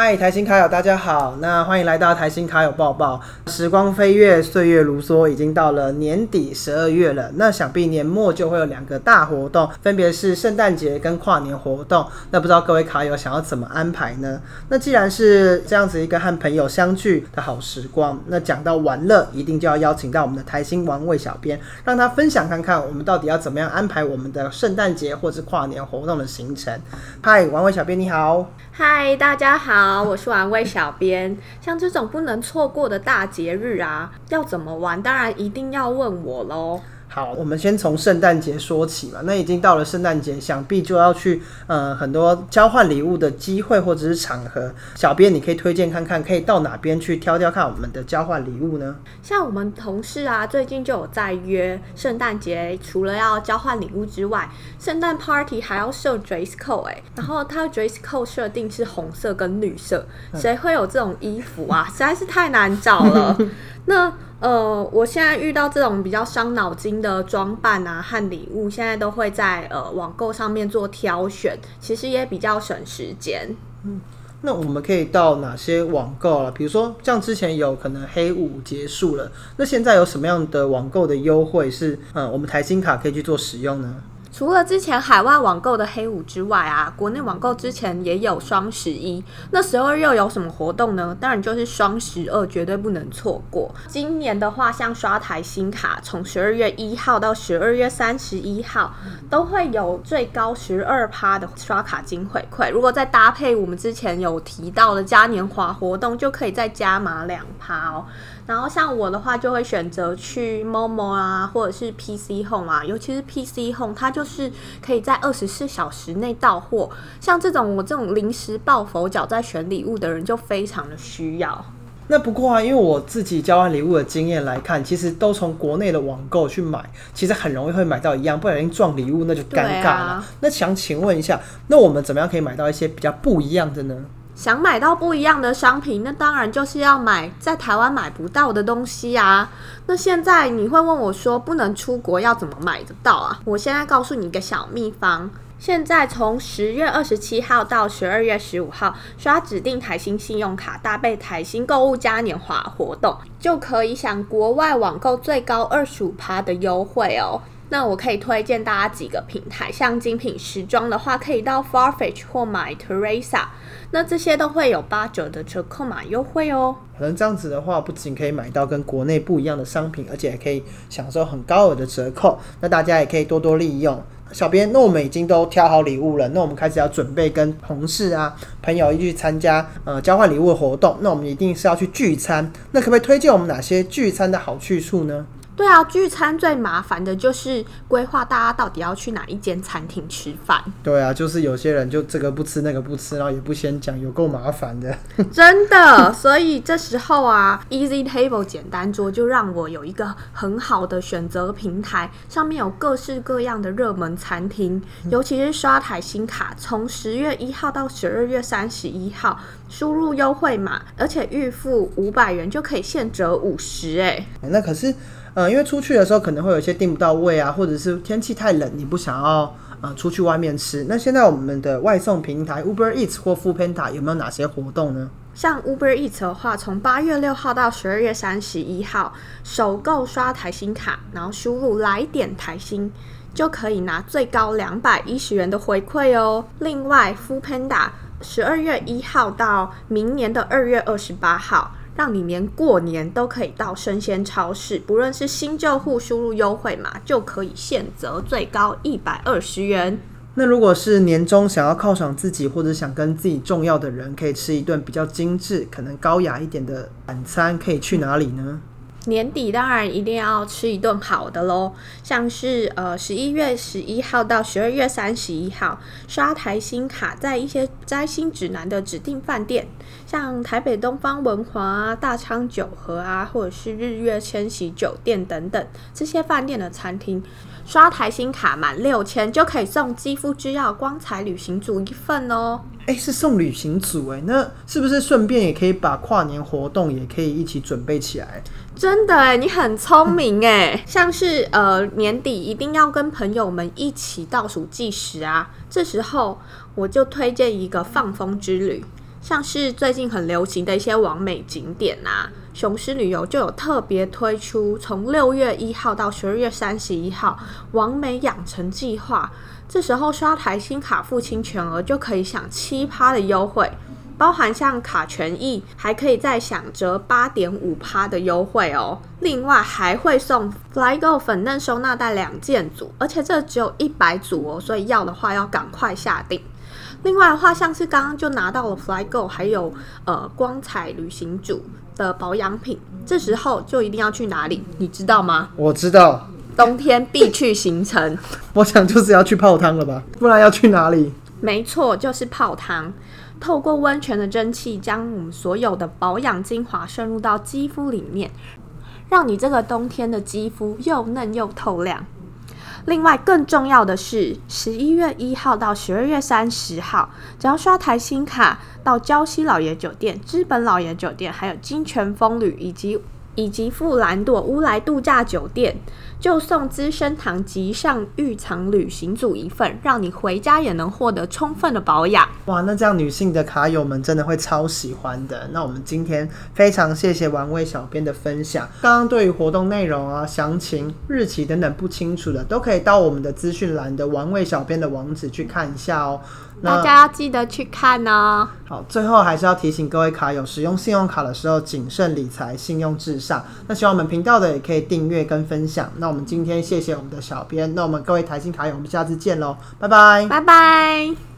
嗨，台新卡友，大家好，那欢迎来到台新卡友报报。时光飞跃，岁月如梭，已经到了年底十二月了。那想必年末就会有两个大活动，分别是圣诞节跟跨年活动。那不知道各位卡友想要怎么安排呢？那既然是这样子一个和朋友相聚的好时光，那讲到玩乐，一定就要邀请到我们的台新玩味小编，让他分享看看我们到底要怎么样安排我们的圣诞节或是跨年活动的行程。嗨，玩味小编你好。嗨，大家好，好我是玩味小编。像这种不能错过的大节日啊，要怎么玩？当然一定要问我喽。好，我们先从圣诞节说起嘛。那已经到了圣诞节，想必就要去呃很多交换礼物的机会或者是场合。小编，你可以推荐看看，可以到哪边去挑挑看我们的交换礼物呢？像我们同事啊，最近就有在约圣诞节，除了要交换礼物之外，圣诞 party 还要设 dress code 哎，然后它 dress code 设定是红色跟绿色，谁会有这种衣服啊？实在是太难找了。那呃，我现在遇到这种比较伤脑筋的装扮啊和礼物，现在都会在呃网购上面做挑选，其实也比较省时间。嗯，那我们可以到哪些网购了？比如说像之前有可能黑五结束了，那现在有什么样的网购的优惠是嗯我们台新卡可以去做使用呢？除了之前海外网购的黑五之外啊，国内网购之前也有双十一。那十二月有什么活动呢？当然就是双十二，绝对不能错过。今年的话，像刷台新卡，从十二月一号到十二月三十一号，都会有最高十二趴的刷卡金回馈。如果再搭配我们之前有提到的嘉年华活动，就可以再加码两趴哦。然后像我的话，就会选择去 Momo 啊，或者是 PC Home 啊，尤其是 PC Home，它就可以在二十四小时内到货。像这种我这种临时抱佛脚在选礼物的人，就非常的需要。那不过啊，因为我自己交换礼物的经验来看，其实都从国内的网购去买，其实很容易会买到一样，不小心撞礼物那就尴尬了。那想请问一下，那我们怎么样可以买到一些比较不一样的呢？想买到不一样的商品，那当然就是要买在台湾买不到的东西啊。那现在你会问我说，不能出国要怎么买得到啊？我现在告诉你一个小秘方，现在从十月二十七号到十二月十五号，刷指定台新信用卡，搭配台新购物嘉年华活动，就可以享国外网购最高二十五趴的优惠哦。那我可以推荐大家几个平台，像精品时装的话，可以到 Farfetch 或买 Teresa。那这些都会有八折的折扣码优惠哦。可能这样子的话，不仅可以买到跟国内不一样的商品，而且还可以享受很高额的折扣。那大家也可以多多利用。小编，那我们已经都挑好礼物了，那我们开始要准备跟同事啊、朋友一起参加呃交换礼物的活动。那我们一定是要去聚餐。那可不可以推荐我们哪些聚餐的好去处呢？对啊，聚餐最麻烦的就是规划大家到底要去哪一间餐厅吃饭。对啊，就是有些人就这个不吃那个不吃，然后也不先讲，有够麻烦的。真的，所以这时候啊，Easy Table 简单桌就让我有一个很好的选择平台，上面有各式各样的热门餐厅，尤其是刷台新卡，从十月一号到十二月三十一号，输入优惠码，而且预付五百元就可以现折五十。哎，那可是。呃，因为出去的时候可能会有一些订不到位啊，或者是天气太冷，你不想要呃出去外面吃。那现在我们的外送平台 Uber Eats 或 f o o Panda 有没有哪些活动呢？像 Uber Eats 的话，从八月六号到十二月三十一号，首购刷台新卡，然后输入来点台新，就可以拿最高两百一十元的回馈哦。另外 f o o Panda 十二月一号到明年的二月二十八号。让你连过年都可以到生鲜超市，不论是新旧户输入优惠码，就可以现折最高一百二十元。那如果是年终想要犒赏自己，或者想跟自己重要的人可以吃一顿比较精致、可能高雅一点的晚餐，可以去哪里呢？年底当然一定要吃一顿好的喽，像是呃十一月十一号到十二月三十一号，刷台新卡在一些摘星指南的指定饭店，像台北东方文华、大昌九和啊，或者是日月千禧酒店等等这些饭店的餐厅，刷台新卡满六千就可以送肌肤之钥光彩旅行组一份哦。哎，是送旅行组哎，那是不是顺便也可以把跨年活动也可以一起准备起来？真的哎，你很聪明哎，像是呃年底一定要跟朋友们一起倒数计时啊，这时候我就推荐一个放风之旅。像是最近很流行的一些完美景点啊，雄狮旅游就有特别推出从六月一号到十二月三十一号完美养成计划。这时候刷台新卡付清全额就可以享七趴的优惠，包含像卡权益，还可以再享折八点五趴的优惠哦。另外还会送 FlyGo 粉嫩收纳袋两件组，而且这只有一百组哦，所以要的话要赶快下定。另外的话，像是刚刚就拿到了 FlyGo，还有呃光彩旅行组的保养品，这时候就一定要去哪里？你知道吗？我知道，冬天必去行程。我想就是要去泡汤了吧，不然要去哪里？没错，就是泡汤。透过温泉的蒸汽，将我们所有的保养精华渗入到肌肤里面，让你这个冬天的肌肤又嫩又透亮。另外，更重要的是，十一月一号到十二月三十号，只要刷台新卡到礁溪老爷酒店、资本老爷酒店，还有金泉风旅以及以及富兰朵乌来度假酒店，就送资生堂极上浴场旅行组一份，让你回家也能获得充分的保养。哇，那这样女性的卡友们真的会超喜欢的。那我们今天非常谢谢玩味小编的分享。刚刚对于活动内容啊、详情、日期等等不清楚的，都可以到我们的资讯栏的玩味小编的网址去看一下哦。大家要记得去看哦。好，最后还是要提醒各位卡友，使用信用卡的时候谨慎理财，信用至上。那希望我们频道的也可以订阅跟分享。那我们今天谢谢我们的小编，那我们各位台新台友，我们下次见喽，拜拜，拜拜。